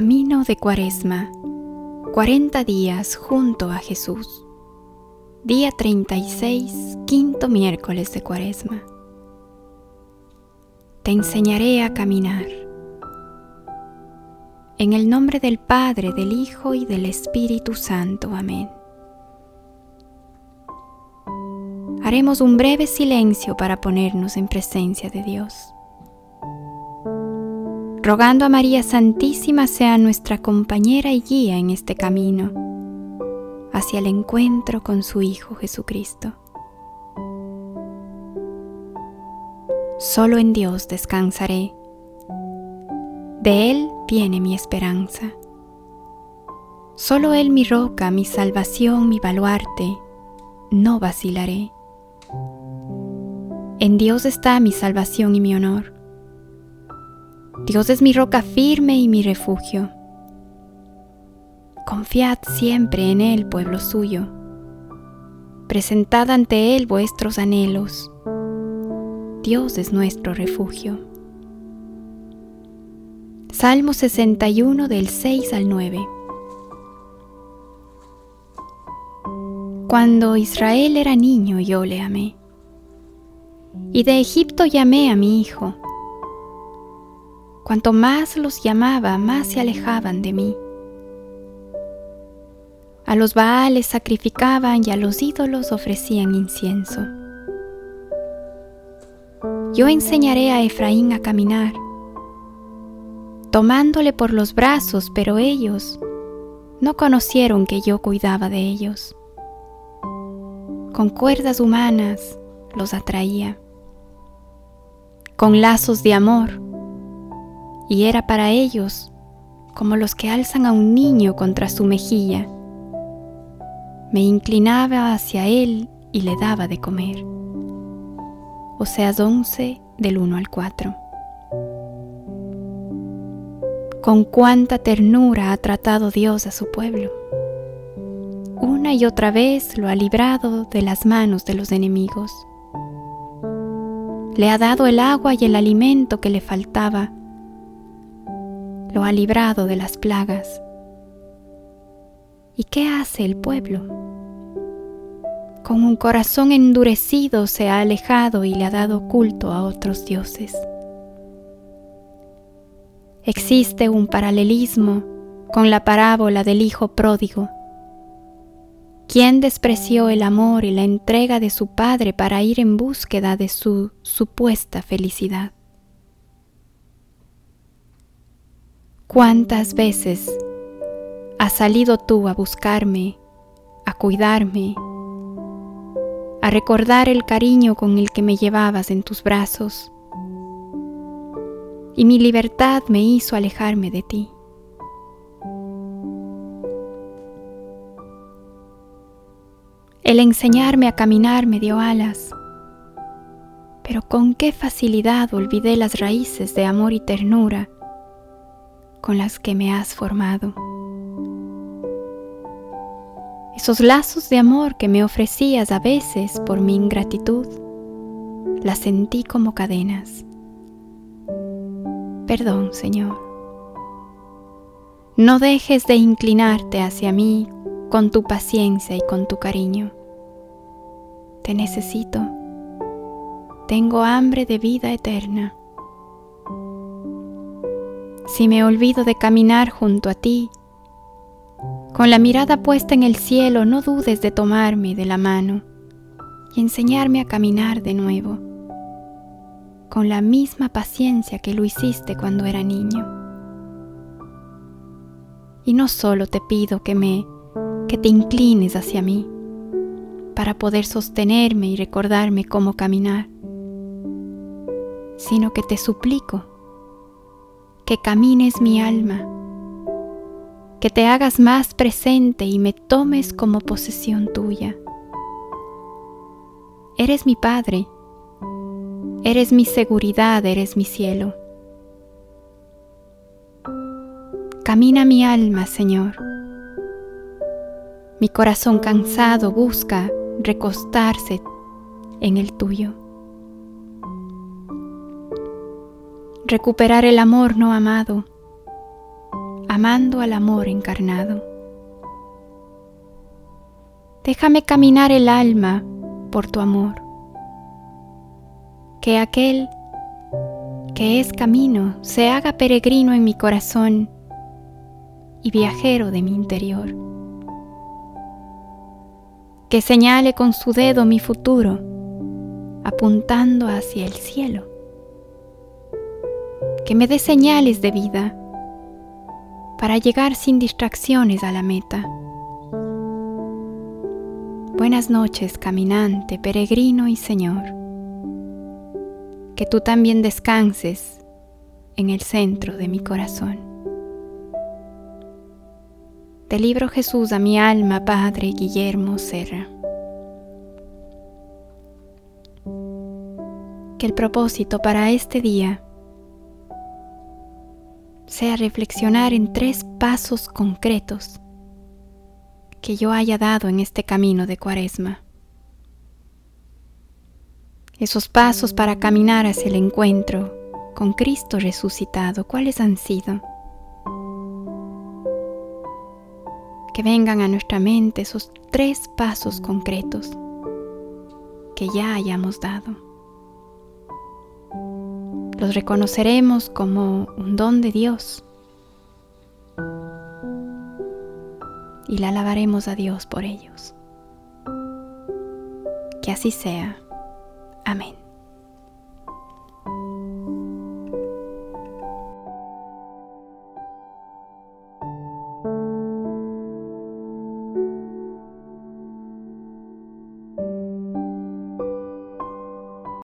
Camino de Cuaresma. 40 días junto a Jesús. Día 36, quinto miércoles de Cuaresma. Te enseñaré a caminar. En el nombre del Padre, del Hijo y del Espíritu Santo. Amén. Haremos un breve silencio para ponernos en presencia de Dios rogando a María Santísima sea nuestra compañera y guía en este camino hacia el encuentro con su Hijo Jesucristo. Solo en Dios descansaré. De Él viene mi esperanza. Solo Él mi roca, mi salvación, mi baluarte. No vacilaré. En Dios está mi salvación y mi honor. Dios es mi roca firme y mi refugio. Confiad siempre en Él, pueblo suyo. Presentad ante Él vuestros anhelos. Dios es nuestro refugio. Salmo 61 del 6 al 9. Cuando Israel era niño yo le amé, y de Egipto llamé a mi hijo Cuanto más los llamaba, más se alejaban de mí. A los Baales sacrificaban y a los ídolos ofrecían incienso. Yo enseñaré a Efraín a caminar, tomándole por los brazos, pero ellos no conocieron que yo cuidaba de ellos. Con cuerdas humanas los atraía, con lazos de amor y era para ellos como los que alzan a un niño contra su mejilla. Me inclinaba hacia él y le daba de comer. Oseas 11 del 1 al 4. Con cuánta ternura ha tratado Dios a su pueblo. Una y otra vez lo ha librado de las manos de los enemigos. Le ha dado el agua y el alimento que le faltaba lo ha librado de las plagas. ¿Y qué hace el pueblo? Con un corazón endurecido se ha alejado y le ha dado culto a otros dioses. Existe un paralelismo con la parábola del Hijo pródigo. ¿Quién despreció el amor y la entrega de su Padre para ir en búsqueda de su supuesta felicidad? ¿Cuántas veces has salido tú a buscarme, a cuidarme, a recordar el cariño con el que me llevabas en tus brazos? Y mi libertad me hizo alejarme de ti. El enseñarme a caminar me dio alas, pero con qué facilidad olvidé las raíces de amor y ternura con las que me has formado. Esos lazos de amor que me ofrecías a veces por mi ingratitud, las sentí como cadenas. Perdón, Señor. No dejes de inclinarte hacia mí con tu paciencia y con tu cariño. Te necesito. Tengo hambre de vida eterna si me olvido de caminar junto a ti. Con la mirada puesta en el cielo, no dudes de tomarme de la mano y enseñarme a caminar de nuevo, con la misma paciencia que lo hiciste cuando era niño. Y no solo te pido que me que te inclines hacia mí para poder sostenerme y recordarme cómo caminar, sino que te suplico que camines mi alma, que te hagas más presente y me tomes como posesión tuya. Eres mi Padre, eres mi seguridad, eres mi cielo. Camina mi alma, Señor. Mi corazón cansado busca recostarse en el tuyo. Recuperar el amor no amado, amando al amor encarnado. Déjame caminar el alma por tu amor, que aquel que es camino se haga peregrino en mi corazón y viajero de mi interior. Que señale con su dedo mi futuro, apuntando hacia el cielo. Que me dé señales de vida para llegar sin distracciones a la meta. Buenas noches, caminante, peregrino y Señor. Que tú también descanses en el centro de mi corazón. Del libro Jesús a mi alma, Padre Guillermo Serra. Que el propósito para este día sea reflexionar en tres pasos concretos que yo haya dado en este camino de cuaresma. Esos pasos para caminar hacia el encuentro con Cristo resucitado, ¿cuáles han sido? Que vengan a nuestra mente esos tres pasos concretos que ya hayamos dado los reconoceremos como un don de Dios y la alabaremos a Dios por ellos. Que así sea. Amén.